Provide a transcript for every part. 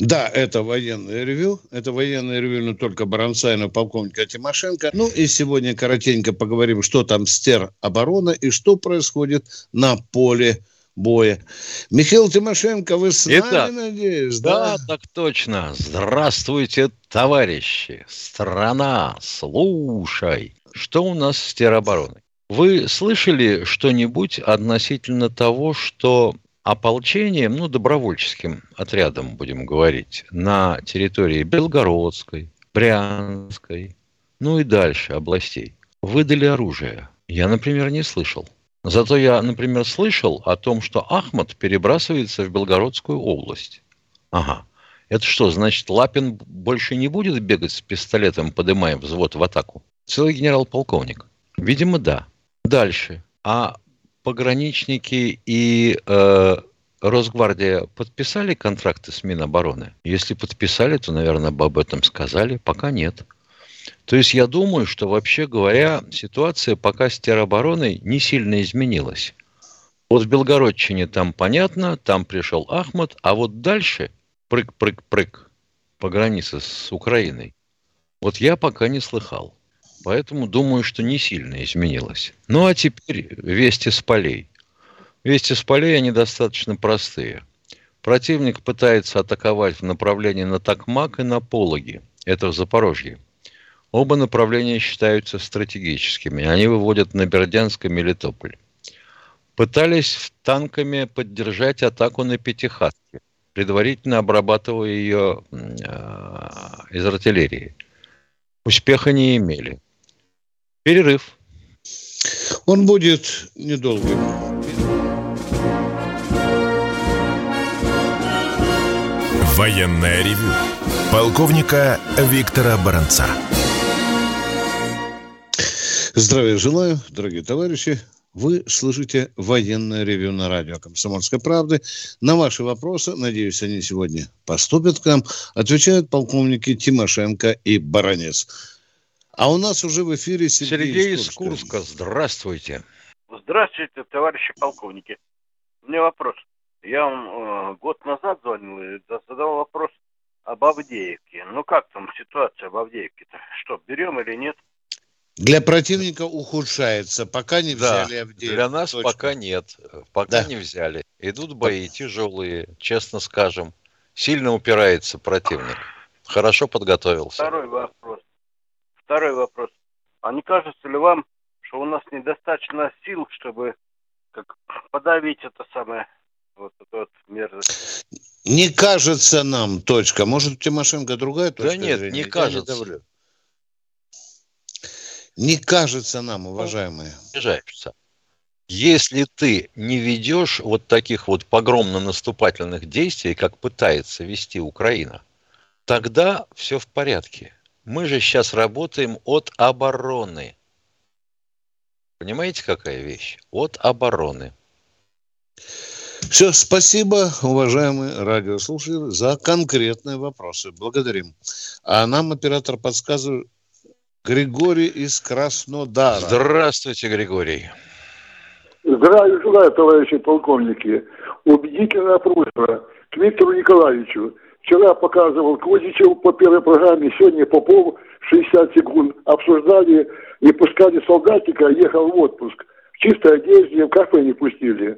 Да, это военное ревю. Это военное ревю не только Баранца, но и полковника Тимошенко. Ну и сегодня коротенько поговорим, что там с оборона и что происходит на поле боя. Михаил Тимошенко, вы с Итак, нами, надеюсь, да? Да, так точно. Здравствуйте, товарищи. Страна, слушай. Что у нас с теробороной? Вы слышали что-нибудь относительно того, что ополчением, ну, добровольческим отрядом, будем говорить, на территории Белгородской, Брянской, ну и дальше областей, выдали оружие? Я, например, не слышал. Зато я, например, слышал о том, что Ахмад перебрасывается в Белгородскую область. Ага. Это что, значит, Лапин больше не будет бегать с пистолетом, поднимая взвод в атаку? Целый генерал-полковник. Видимо, да. Дальше. А пограничники и э, Росгвардия подписали контракты с Минобороны? Если подписали, то, наверное, об этом сказали. Пока нет. То есть я думаю, что вообще говоря, ситуация пока с теробороной не сильно изменилась. Вот в Белгородчине там понятно, там пришел Ахмад, а вот дальше прыг-прыг-прыг по границе с Украиной. Вот я пока не слыхал. Поэтому думаю, что не сильно изменилось. Ну а теперь вести с полей. Вести с полей, они достаточно простые. Противник пытается атаковать в направлении на Токмак и на Пологи. Это в Запорожье. Оба направления считаются стратегическими. Они выводят на Бердянск и Мелитополь. Пытались танками поддержать атаку на Пятихатке, предварительно обрабатывая ее э, из артиллерии. Успеха не имели. Перерыв. Он будет недолгим. Военная ревю. Полковника Виктора Баранца. Здравия желаю, дорогие товарищи. Вы слышите военное ревю на радио «Комсомольской правды». На ваши вопросы, надеюсь, они сегодня поступят к нам, отвечают полковники Тимошенко и Баранец. А у нас уже в эфире Сергей, Сергей из Курска. Здравствуйте. Здравствуйте, товарищи полковники. У меня вопрос. Я вам э, год назад звонил и задал вопрос об Авдеевке. Ну как там ситуация в Авдеевке-то? Что, берем или нет? Для противника ухудшается. Пока не взяли да, Авдеевку. Для нас точно. пока нет. Пока да. не взяли. Идут бои тяжелые, честно скажем. Сильно упирается противник. Хорошо подготовился. Второй вопрос. Второй вопрос. А не кажется ли вам, что у нас недостаточно сил, чтобы как подавить это самое вот вот мерзость? Не кажется нам, точка. Может, у Тимошенко другая точка Да нет, зрения? не кажется. Не, не кажется нам, уважаемые. Обижаешься. Если ты не ведешь вот таких вот погромно-наступательных действий, как пытается вести Украина, тогда все в порядке. Мы же сейчас работаем от обороны. Понимаете, какая вещь? От обороны. Все, спасибо, уважаемые радиослушатели, за конкретные вопросы. Благодарим. А нам оператор подсказывает Григорий из Краснодара. Здравствуйте, Григорий. Здравия желаю, товарищи полковники. Убедительная просьба к Виктору Николаевичу. Вчера показывал Козичев по первой программе, сегодня Попов 60 секунд. Обсуждали, не пускали солдатика, ехал в отпуск. В чистой одежде, в кафе не пустили.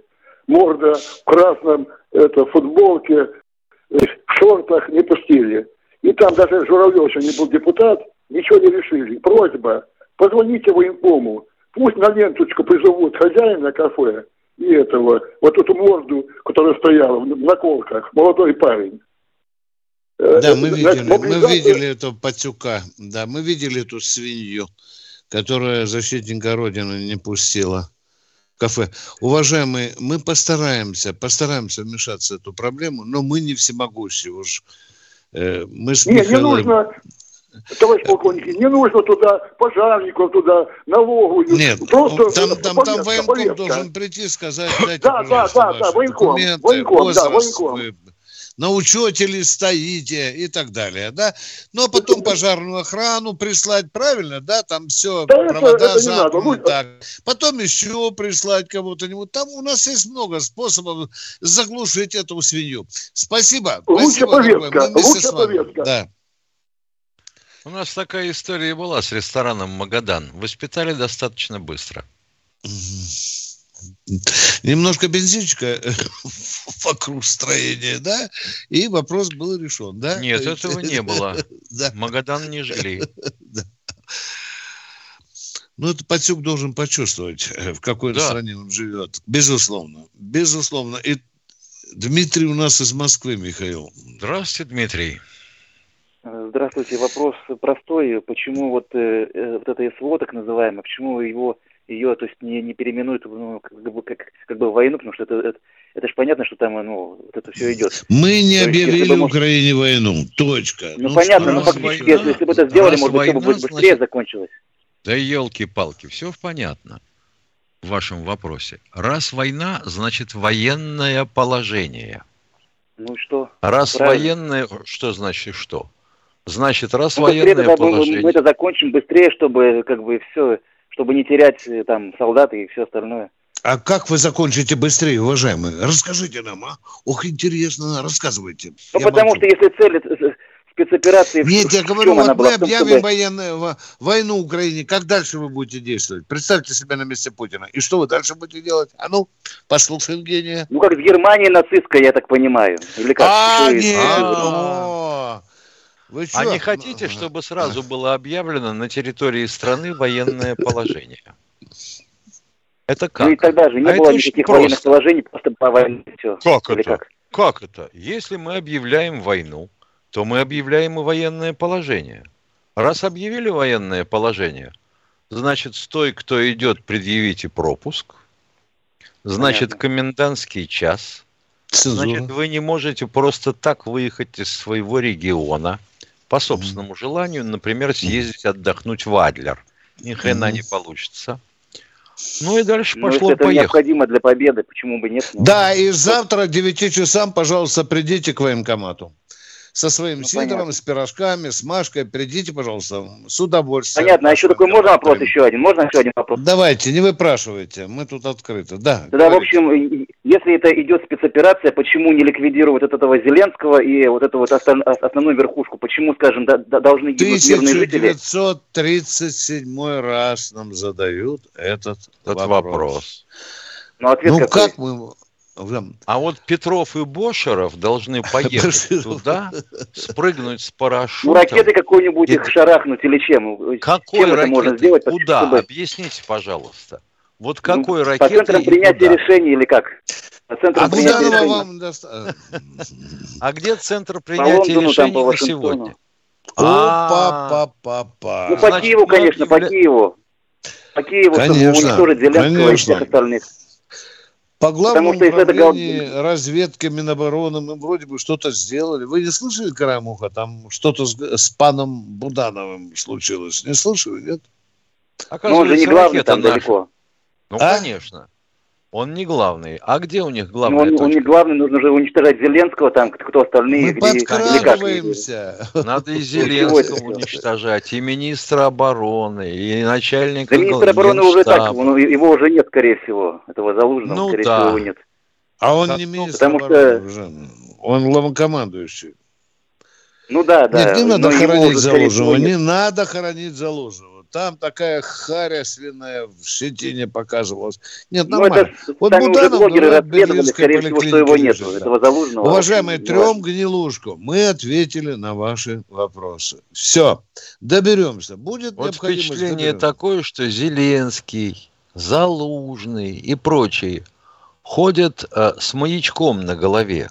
Морда в красном это, футболке, в шортах не пустили. И там даже Журавлев, еще не был депутат, ничего не решили. Просьба, позвоните военкому, пусть на ленточку призовут хозяина кафе и этого, вот эту морду, которая стояла в наколках, молодой парень. Э, да, мы видели, мы видели этого патюка, да, мы видели эту свинью, которая защитника Родины не пустила кафе. Уважаемые, мы постараемся, постараемся вмешаться в эту проблему, но мы не всемогущие уж. Э, мы с Нет, Михаилом... не нужно, товарищ полковник, не нужно туда пожарников, туда налоговую. Нет, просто там, там, повестка, там военком повестка. должен прийти, сказать, дайте, Да, да, да, да, военком, военком, да, военком. На учете ли стоите и так далее, да? Ну, а потом пожарную охрану прислать, правильно, да? Там все, Да это- провода это не надо. замкнуты, Вы- так. Потом еще прислать кого-то-нибудь. Там у нас есть много способов заглушить эту свинью. Спасибо. Лучше повестка, лучше повестка. Да. У нас такая история была с рестораном «Магадан». Воспитали достаточно быстро. Немножко бензинчика вокруг строения, да, и вопрос был решен, да? Нет, этого не было. Да. Магадан не жгли. Ну, это Патюк должен почувствовать, в какой Да. стране он живет. Безусловно. Безусловно. И Дмитрий у нас из Москвы, Михаил. Здравствуйте, Дмитрий. Здравствуйте. Вопрос простой. Почему вот, э, э, вот это СВО, так называемое, почему его, ее то есть, не, не переименуют ну, как, бы, как, как бы войну, потому что это, это, это же понятно, что там ну, вот это все идет. Мы не То есть, объявили бы, может- Украине войну. Точка. Ну, понятно, что но фактически, война- если, если бы это сделали, может быть, все бы война, быстрее значит- закончилось. Да елки-палки, все понятно в вашем вопросе. Раз война, значит военное положение. Ну что? Раз Правильно. военное, что значит что? Значит, раз Ну, быстрее военное тогда мы, мы положение... это закончим быстрее, чтобы как бы все, чтобы не терять э, там солдат и все остальное. А как вы закончите быстрее, уважаемые? Расскажите нам, а? Ох, интересно, рассказывайте. Ну, Я потому молчу. что если цель э, спецоперации... Нет, я говорю, вот мы объявим чтобы- военную, во- войну Украине, как дальше вы будете действовать? Представьте себя на месте Путина. И что вы дальше будете делать? А ну, послушаем гения. Ну, как в Германии нацистская, я так понимаю. Или как? А, нет, вы А не хотите, чтобы сразу было объявлено на территории страны военное положение? Это Ну и как? тогда же не А было никаких просто. военных положений, просто по войне все. Как Или это? как? Как это? Если мы объявляем войну, то мы объявляем и военное положение. Раз объявили военное положение, значит, стой, кто идет, предъявите пропуск. Значит, Понятно. комендантский час. Цензура. Значит, вы не можете просто так выехать из своего региона по собственному желанию, например, съездить отдохнуть в Адлер. Ни хрена не получится. Ну и дальше Ну, если это пошло-поехало. необходимо для победы, почему бы нет? Ну, Да, и завтра к 9 часам, пожалуйста, придите к военкомату. Со своим Ну, сидором, понятно. с пирожками, с Машкой. Придите, пожалуйста, с удовольствием. Понятно. А еще такой можно вопрос еще один? Можно еще один вопрос? Давайте, не выпрашивайте, мы тут открыты. Да, Тогда, в говорите. общем, и- если это идет спецоперация, почему не ликвидировать вот этого Зеленского и вот эту вот основную верхушку? Почему, скажем, да- да- должны гибнуть мирные жители? 1937 раз нам задают этот, Этот вопрос. вопрос. Ну, ответ Ну какой? как мы... А вот Петров и Бошеров должны поехать туда, спрыгнуть с Ну, парашютом. ракеты какой-нибудь их шарахнуть или чем? Какой чем это ракеты? можно сделать? Куда? чтобы- Объясните, пожалуйста. Вот Ну, какой По ракеты центрам и принятия куда? решений или как? По центрам А принятия решений. вам доста- А где центр По принятия Лондону, там, решений по на сегодня? Опа, А, па, па, Ну, по Значит, Киеву, конечно, по Киеву. По Киеву, чтобы уничтожить Зеленского и всех остальных. По главному что если это управлению разведки Минобороны мы вроде бы что-то сделали. Вы не слышали, Карамуха, там что-то с, с паном Будановым случилось? Не слышали, нет? Но Ну, он же не оказывается, главный там наша. далеко. Ну, А? конечно. Он не главный. А где у них Ну, главная он, он не главный, нужно же уничтожать Зеленского, там, кто остальные. Мы подкрадываемся. Надо и Зеленского уничтожать, и министра обороны, и начальника Да министр обороны уже так, ну, его уже нет, скорее всего, этого Залужного, Ну скорее да. всего, его нет. А он не министр потому обороны уже. Он главнокомандующий. Ну да, да. Нет, не надо хоронить Залужного. Не надо хоронить Залужного. Там такая харя свиная в щетине показывалась. Нет, Ну, нормально. это Вот Буданов, блогеры ну, скорее всего, что его нет, этого Залужного. Уважаемые, Ну, трем гнилушку. Мы ответили на ваши вопросы. Все. Доберемся. Будет Вот впечатление доберемся. такое, что Зеленский, Залужный и прочие ходят э, с маячком на голове,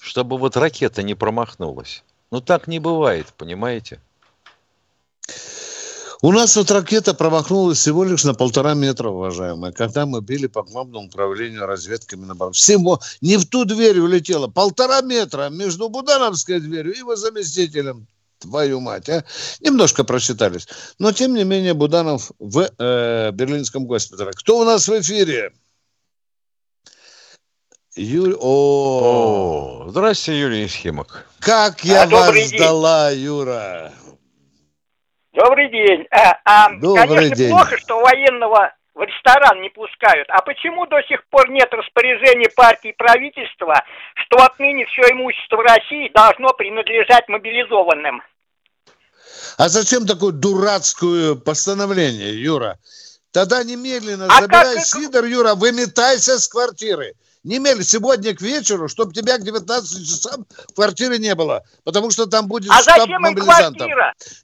чтобы вот ракета не промахнулась. Ну так не бывает, понимаете? У нас вот ракета промахнулась всего лишь на полтора метра, уважаемые, когда мы били по главному управлению разведки Минобороны. Всего не в ту дверь улетела, полтора метра между Будановской дверью и его заместителем. Твою мать, а? Немножко просчитались. Но, тем не менее, Буданов в э, Берлинском госпитале. Кто у нас в эфире? Юрий... О, Здравствуйте, Юрий Ефимок. Как я а, вас ждала, Юра. Добрый день. А, а, Добрый конечно, день. плохо, что военного в ресторан не пускают. А почему до сих пор нет распоряжения партии и правительства, что отныне все имущество в России должно принадлежать мобилизованным? А зачем такое дурацкое постановление, Юра? Тогда немедленно а забирай как... Сидор, Юра, выметайся с квартиры. Немедленно, сегодня к вечеру, чтобы тебя к 19 часам в квартире не было. Потому что там будет а штаб зачем мобилизантов.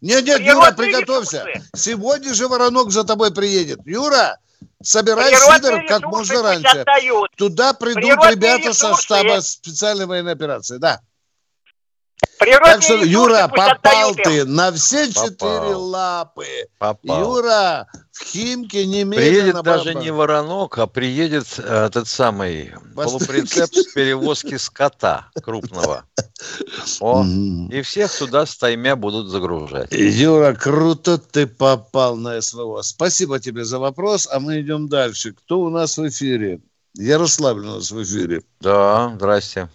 Нет, нет, Юра, приготовься. Сегодня же Воронок за тобой приедет. Юра, собирай Сидор как можно раньше. Туда придут Природные ребята ресурсы. со штаба специальной военной операции. Да. Природные так что, Юра, попал ты на все четыре лапы. Попал. Юра, в Химке немедленно... Приедет даже не воронок, а приедет э, этот самый полуприцеп с перевозки скота крупного. О, и всех туда стаймя будут загружать. Юра, круто ты попал на СВО. Спасибо тебе за вопрос, а мы идем дальше. Кто у нас в эфире? Ярославль у нас в эфире. Да, здрасте.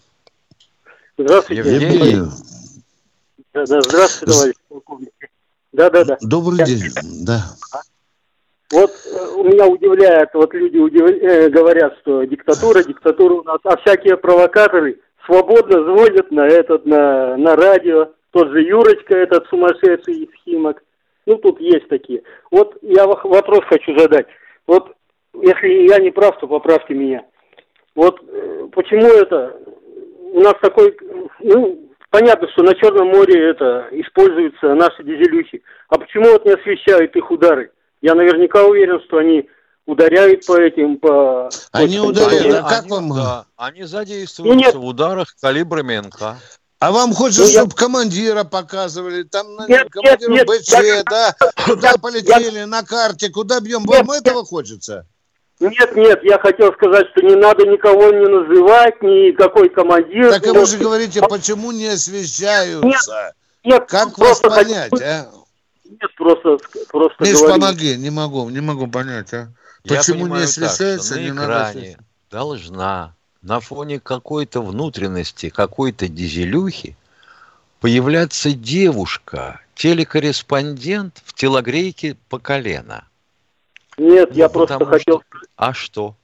Здравствуйте. Евгений. Да, да, здравствуйте, товарищ полковник. Да, да, да. Добрый Я... день, да. Вот э, у меня удивляет, вот люди удив... э, говорят, что диктатура, диктатура у нас, а всякие провокаторы свободно звонят на этот, на, на радио, тот же Юрочка, этот сумасшедший из Химок. Ну, тут есть такие. Вот я вопрос хочу задать. Вот, если я не прав, то поправьте меня. Вот э, почему это у нас такой, ну, понятно, что на Черном море это используются наши дизелюхи. А почему вот не освещают их удары? Я наверняка уверен, что они ударяют по этим, по... Они ударяют, а как они, вам... Да, они задействуются ну, нет. в ударах калибрами МК. А вам хочется, ну, чтобы я... командира показывали, там нет, командира нет, БЧ, нет, да, куда полетели, я... на карте, куда бьем, вам нет, этого хочется? Нет, нет, я хотел сказать, что не надо никого не называть, никакой командир. Так вы же говорите, почему не освещаются? Нет, нет как вас понять, хочу... а? Нет, просто, просто Миш, говорю. помоги, не могу, не могу понять, а? Почему не освещается, так, не надо должна на фоне какой-то внутренности, какой-то дизелюхи появляться девушка, телекорреспондент в телогрейке по колено. Нет, ну, я просто хотел... Что... А что?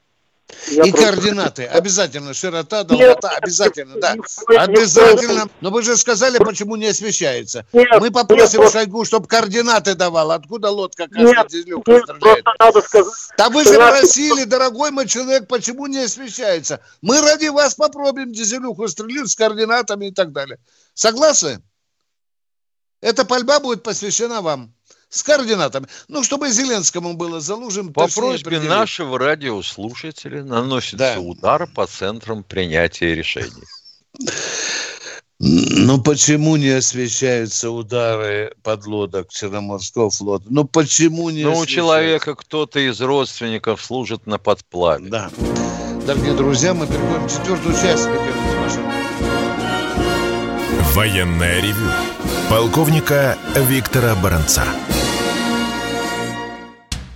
Я и просто... координаты. Обязательно. Широта, долгота. Нет, обязательно, да. Обязательно. Но вы же сказали, почему не освещается. Нет, Мы попросим нет, Шойгу, чтобы координаты давал. Откуда лодка каждый нет, нет, стреляет? Надо сказать, да вы же просили, дорогой мой человек, почему не освещается. Мы ради вас попробуем дизелюху стрелять с координатами и так далее. Согласны? Эта пальба будет посвящена вам с координатами. Ну, чтобы Зеленскому было залужен. По просьбе нашего радиослушателя наносится да. удар по центрам принятия решений. Ну почему не освещаются удары подлодок Черноморского флота? Ну почему не Ну у человека кто-то из родственников служит на подплаве. Да. Дорогие друзья, мы переходим к четвертую часть. Военная ревю. Полковника Виктора Баранца.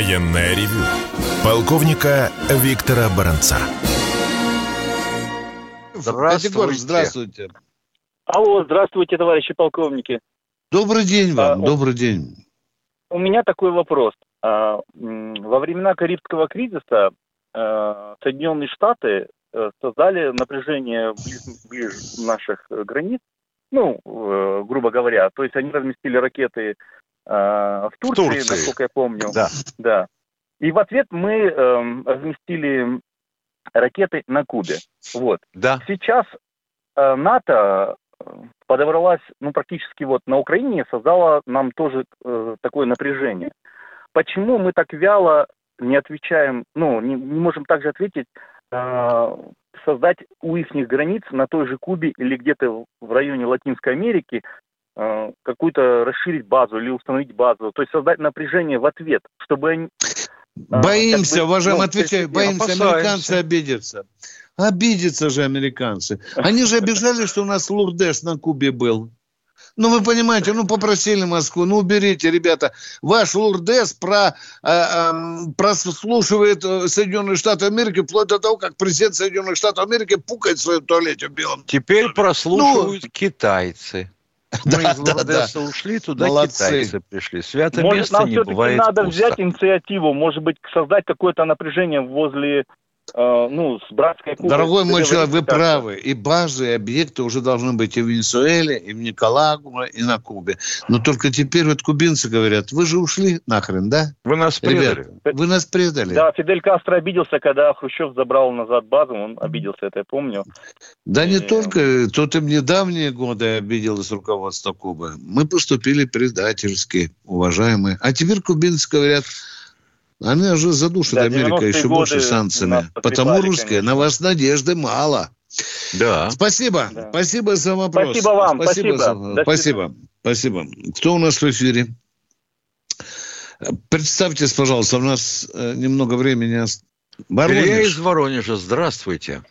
Военная ревю. Полковника Виктора Баранца. Здравствуйте. здравствуйте. Алло, здравствуйте, товарищи полковники. Добрый день вам, а, добрый день. У меня такой вопрос. А, во времена Карибского кризиса а, Соединенные Штаты э, создали напряжение близ, близ наших границ, ну, э, грубо говоря, то есть они разместили ракеты в, Турции, в Турции, насколько я помню. Да. да. И в ответ мы э, разместили ракеты на Кубе. Вот. Да. Сейчас э, НАТО подобралась, ну, практически вот на Украине, создала нам тоже э, такое напряжение. Почему мы так вяло не отвечаем, ну, не, не можем также ответить, э, создать у их границ на той же Кубе или где-то в районе Латинской Америки э, какую-то расширить базу или установить базу, то есть создать напряжение в ответ, чтобы они... Э, боимся, как бы, уважаемый, ну, отвечаю, боимся, опасаемся. американцы обидятся. Обидятся же американцы. Они же обижали, что у нас Лурдес на Кубе был. Ну, вы понимаете, ну, попросили Москву, ну, уберите, ребята. Ваш Лурдес про, э, э, прослушивает Соединенные Штаты Америки вплоть до того, как президент Соединенных Штатов Америки пукает в своем туалете в белом. Теперь прослушивают ну, китайцы. Мы да, из Лурдеса да, ушли, туда Молодцы. китайцы пришли. Святое Может, место нам не все-таки надо пусто. взять инициативу, может быть, создать какое-то напряжение возле ну, с братской Кубой. Дорогой мой человек, вы правы. И базы, и объекты уже должны быть и в Венесуэле, и в Николагуа, и на Кубе. Но только теперь вот кубинцы говорят, вы же ушли нахрен, да? Вы нас предали. Ребят, вы нас предали. Да, Фидель Кастро обиделся, когда Хрущев забрал назад базу, он обиделся, это я помню. Да и... не только, тут им недавние годы обиделось руководство Кубы. Мы поступили предательски, уважаемые. А теперь кубинцы говорят, они уже задушат да, Америка еще больше санкциями. Потому русские, на вас надежды мало. Да. Спасибо. Да. Спасибо за вопрос. Спасибо вам. Спасибо. Спасибо. За... спасибо. Спасибо. Кто у нас в эфире? Представьтесь, пожалуйста, у нас э, немного времени. Воронеж. Илья из Воронежа. Здравствуйте.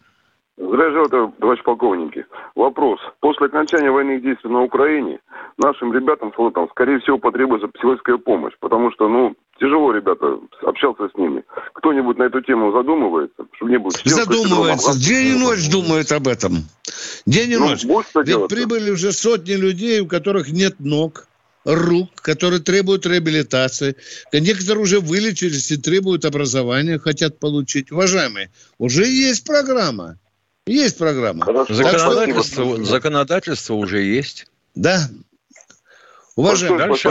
Здравствуйте, товарищ полковники. Вопрос. После окончания военных действий на Украине нашим ребятам, флотам, скорее всего, потребуется психологическая помощь, потому что, ну, тяжело, ребята, общался с ними. Кто-нибудь на эту тему задумывается? Чтобы не было Задумывается. День и ночь думают об этом. День и ну, ночь. Ведь делать прибыли уже сотни людей, у которых нет ног, рук, которые требуют реабилитации. Некоторые уже вылечились и требуют образования, хотят получить. Уважаемые, уже есть программа. Есть программа. Законодательство, что... законодательство уже есть. Да. Уважаемый, дальше,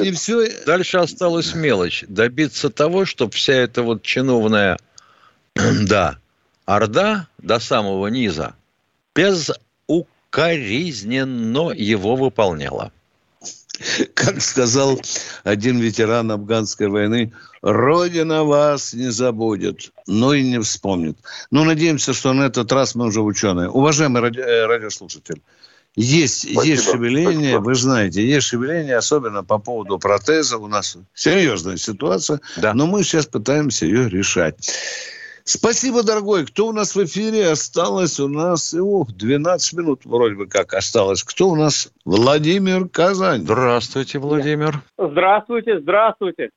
не все... дальше осталась мелочь. Добиться того, чтобы вся эта вот чиновная, да, орда до самого низа безукоризненно его выполняла. Как сказал один ветеран афганской войны, Родина вас не забудет, но и не вспомнит. Ну, надеемся, что на этот раз мы уже ученые. Уважаемый ради, э, радиослушатель, есть, Спасибо. есть шевеление, Спасибо. вы знаете, есть шевеление, особенно по поводу протеза. У нас серьезная ситуация, да. но мы сейчас пытаемся ее решать. Спасибо, дорогой. Кто у нас в эфире? Осталось у нас о, 12 минут вроде бы как осталось. Кто у нас? Владимир Казань. Здравствуйте, Владимир. Здравствуйте, здравствуйте.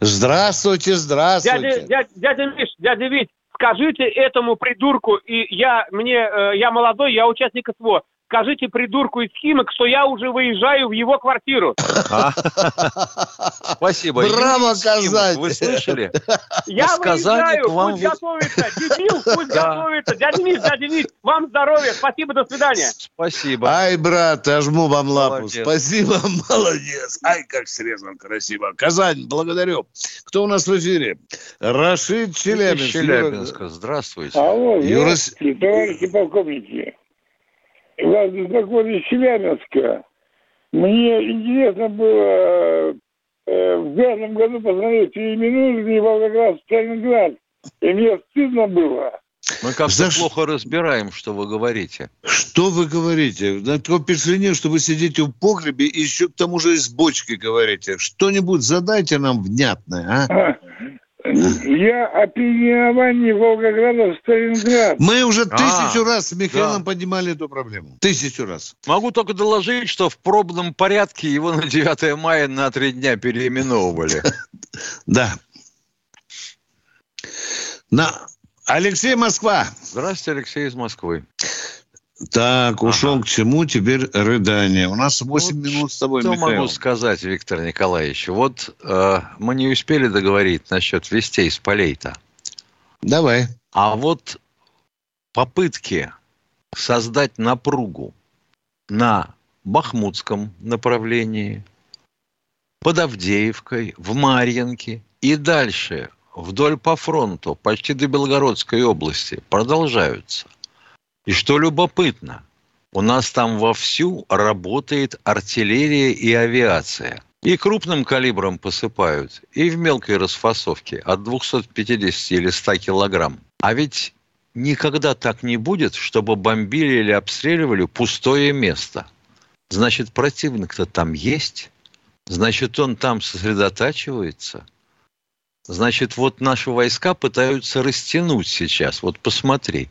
Здравствуйте, здравствуйте. Дядя, дядя, дядя Миш, дядя Вить, скажите этому придурку, и я, мне, э, я молодой, я участник СВО, скажите придурку из Химок, что я уже выезжаю в его квартиру. Спасибо. Браво, Казань. Вы слышали? Я выезжаю, пусть готовится. Дебил, пусть готовится. Дядя Миш, дядя Миш, вам здоровья. Спасибо, до свидания. Спасибо. Ай, брат, я жму вам лапу. Спасибо, молодец. Ай, как срезан красиво. Казань, благодарю. Кто у нас в эфире? Рашид Челябинск. Челябинска. Здравствуйте. Алло, товарищи полковники беспокоит из Челябинска. Мне интересно было э, в пятом году посмотреть переименовали Волгоград в Сталинград. И мне стыдно было. Мы как-то За... плохо разбираем, что вы говорите. Что вы говорите? Такое впечатление, что вы сидите в погребе и еще к тому же из бочки говорите. Что-нибудь задайте нам внятное, а? Я о переименовании Волгограда в Сталинград. Мы уже а, тысячу а, раз с Михаилом да. поднимали эту проблему. Тысячу раз. Могу только доложить, что в пробном порядке его на 9 мая на три дня переименовывали. Да. На Алексей Москва. Здравствуйте, Алексей из Москвы. Так, ушел ага. к чему теперь рыдание? У нас 8 вот минут с тобой, что Михаил. могу сказать, Виктор Николаевич? Вот э, мы не успели договорить насчет вестей с полей-то. Давай. А вот попытки создать напругу на Бахмутском направлении, под Авдеевкой, в Марьинке и дальше вдоль по фронту, почти до Белгородской области, продолжаются. И что любопытно, у нас там вовсю работает артиллерия и авиация. И крупным калибром посыпают, и в мелкой расфасовке от 250 или 100 килограмм. А ведь никогда так не будет, чтобы бомбили или обстреливали пустое место. Значит, противник-то там есть. Значит, он там сосредотачивается. Значит, вот наши войска пытаются растянуть сейчас. Вот посмотри.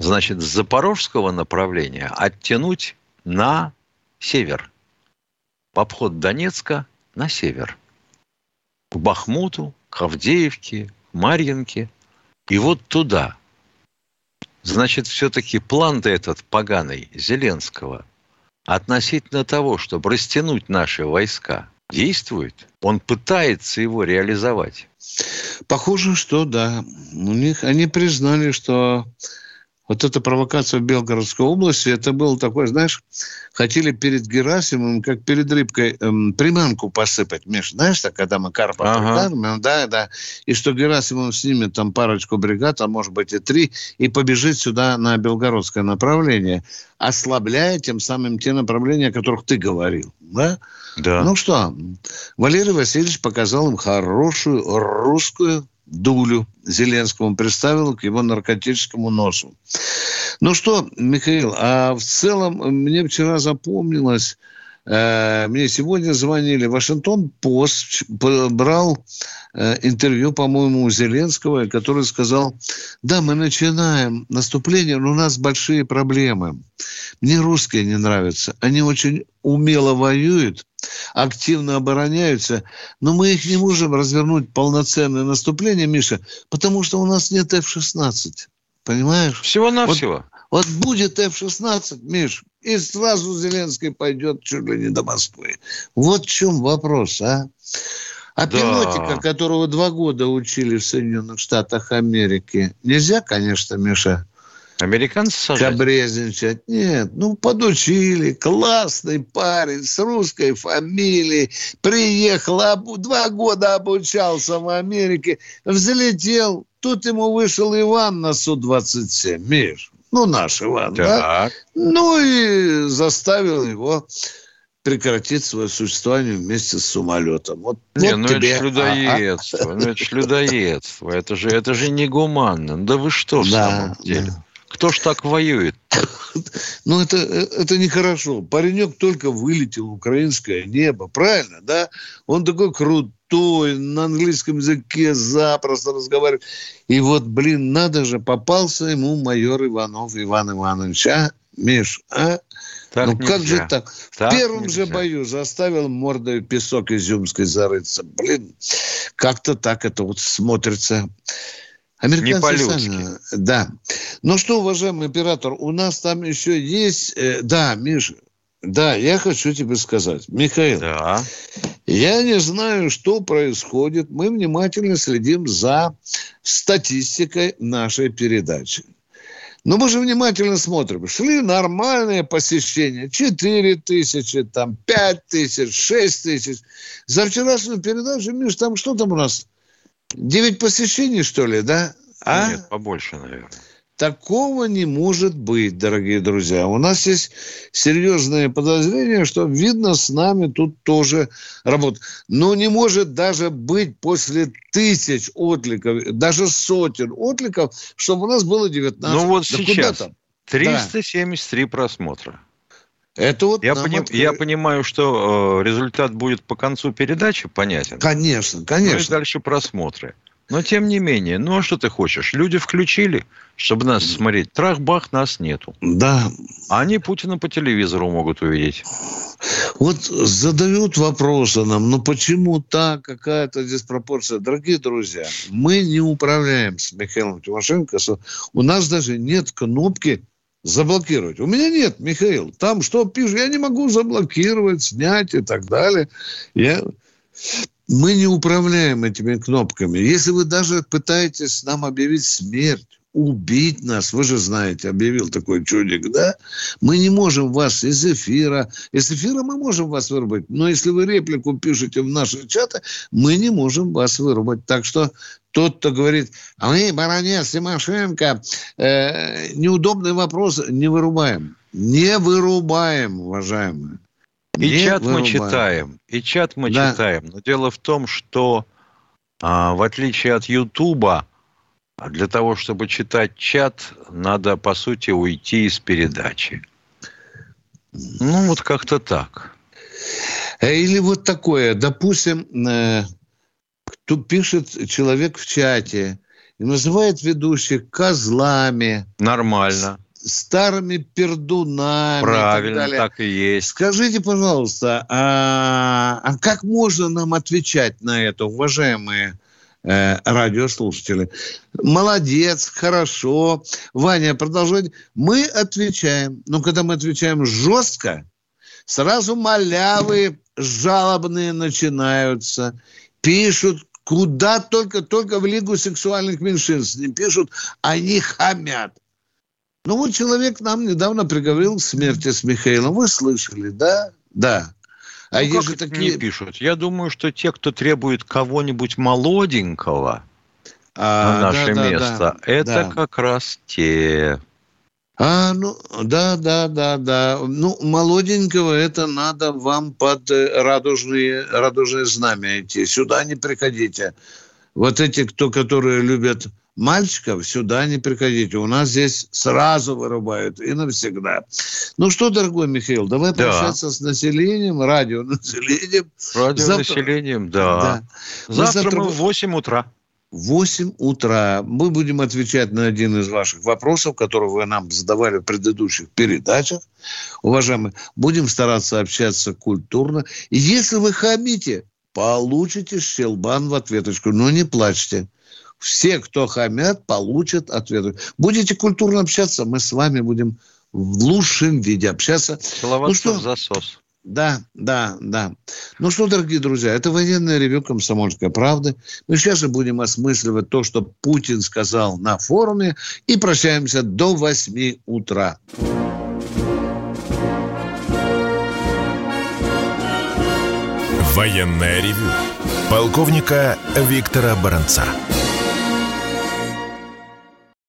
Значит, с запорожского направления оттянуть на север в обход Донецка на север. К Бахмуту, к Авдеевке, к Марьинке. И вот туда. Значит, все-таки план-то этот поганый Зеленского относительно того, чтобы растянуть наши войска, действует. Он пытается его реализовать. Похоже, что да. У них они признали, что вот эта провокация в Белгородской области, это было такое, знаешь, хотели перед Герасимом, как перед рыбкой, эм, приманку посыпать, Миш, знаешь, так, когда мы карпа ага. прикармливаем, да, да, и что Герасимов снимет там парочку бригад, а может быть и три, и побежит сюда на белгородское направление, ослабляя тем самым те направления, о которых ты говорил, да? Да. Ну что, Валерий Васильевич показал им хорошую русскую дулю Зеленскому представил к его наркотическому носу. Ну что, Михаил, а в целом мне вчера запомнилось, э, мне сегодня звонили, Вашингтон Пост брал э, интервью, по-моему, у Зеленского, который сказал, да, мы начинаем наступление, но у нас большие проблемы. Мне русские не нравятся. Они очень умело воюют, активно обороняются, но мы их не можем развернуть полноценное наступление, Миша, потому что у нас нет F-16. Понимаешь? Всего-навсего. Вот, вот будет F-16, Миш, и сразу Зеленский пойдет чуть ли не до Москвы. Вот в чем вопрос, а? А да. пилотика, которого два года учили в Соединенных Штатах Америки, нельзя, конечно, Миша, Американцы сажать? Кабрезничать. Нет, ну, подучили. Классный парень с русской фамилией. Приехал, об, два года обучался в Америке. Взлетел. Тут ему вышел Иван на Су-27. Миш, ну, наш Иван, так. да? Ну, и заставил его прекратить свое существование вместе с самолетом. Вот, не, вот ну тебе... это ж людоедство, а, а? ну это ж людоедство, это же, это же негуманно. Да вы что в да, самом деле? Да. Кто ж так воюет? Ну, это, это нехорошо. Паренек только вылетел в украинское небо, правильно, да? Он такой крутой, на английском языке запросто разговаривает. И вот, блин, надо же, попался ему майор Иванов Иван Иванович, а? Миш, а? Так ну нельзя. как же так? так в первом нельзя. же бою заставил мордой песок изюмской зарыться. Блин, как-то так это вот смотрится. Американцы Не сами. Да. Ну что, уважаемый оператор, у нас там еще есть... Э, да, Миша, да, я хочу тебе сказать. Михаил, да. я не знаю, что происходит. Мы внимательно следим за статистикой нашей передачи. Но мы же внимательно смотрим. Шли нормальные посещения. 4 тысячи, там 5 тысяч, 6 тысяч. За вчерашнюю передачу, Миш, там что там у нас? Девять посещений, что ли, да? А? Нет, побольше, наверное. Такого не может быть, дорогие друзья. У нас есть серьезное подозрение, что, видно, с нами тут тоже работает. Но не может даже быть после тысяч откликов, даже сотен откликов, чтобы у нас было 19. Ну вот да сейчас 373 да. просмотра. Это вот я, поним, откры... я понимаю, что э, результат будет по концу передачи понятен. Конечно, конечно. Ну и дальше просмотры. Но тем не менее, ну а что ты хочешь? Люди включили, чтобы нас смотреть. Трах-бах, нас нету. Да. А они Путина по телевизору могут увидеть. Вот задают вопросы нам, ну почему так, какая-то диспропорция? Дорогие друзья, мы не управляем с Михаилом Тимошенко. У нас даже нет кнопки заблокировать. У меня нет, Михаил. Там что пишут, я не могу заблокировать, снять и так далее. Я мы не управляем этими кнопками. Если вы даже пытаетесь нам объявить смерть, убить нас. Вы же знаете, объявил такой чудик, да? Мы не можем вас из эфира. Из эфира мы можем вас вырубить. Но если вы реплику пишете в наши чаты, мы не можем вас вырубать. Так что тот, кто говорит, а мы, баронец Тимошенко, э, неудобный вопрос, не вырубаем. Не вырубаем, уважаемые. И не чат вырубаем. мы читаем, и чат мы да. читаем. Но дело в том, что а, в отличие от Ютуба, для того, чтобы читать чат, надо, по сути, уйти из передачи. Ну, вот как-то так. Или вот такое, допустим, э, кто пишет человек в чате и называет ведущих козлами. Нормально старыми пердунами. Правильно, и так, так и есть. Скажите, пожалуйста, а, а как можно нам отвечать на это, уважаемые э, радиослушатели? Молодец, хорошо. Ваня, продолжать. Мы отвечаем. Но когда мы отвечаем жестко, сразу малявы жалобные начинаются. Пишут куда только, только в Лигу сексуальных меньшинств не пишут, они хамят. Ну вот человек нам недавно приговорил к смерти с Михаилом. Вы слышали, да? Да. А ну, как такие... не пишут? Я думаю, что те, кто требует кого-нибудь молоденького а, на наше да, место, да, это да. как раз те. А, ну, да, да, да, да. Ну, молоденького это надо вам под э, радужные, радужные знамя идти. Сюда не приходите. Вот эти, кто, которые любят мальчиков сюда не приходите. У нас здесь сразу вырубают и навсегда. Ну что, дорогой Михаил, давай да. прощаться с населением, радионаселением. Радионаселением, да. да. Завтра, завтра мы в 8 утра. В 8 утра мы будем отвечать на один из ваших вопросов, которые вы нам задавали в предыдущих передачах. Уважаемые, будем стараться общаться культурно. И если вы хамите, получите щелбан в ответочку. Но не плачьте все, кто хамят, получат ответы. Будете культурно общаться, мы с вами будем в лучшем виде общаться. Целоваться ну что? в засос. Да, да, да. Ну что, дорогие друзья, это военное ревю «Комсомольской правды». Мы сейчас же будем осмысливать то, что Путин сказал на форуме, и прощаемся до 8 утра. Военное ревю полковника Виктора Баранца.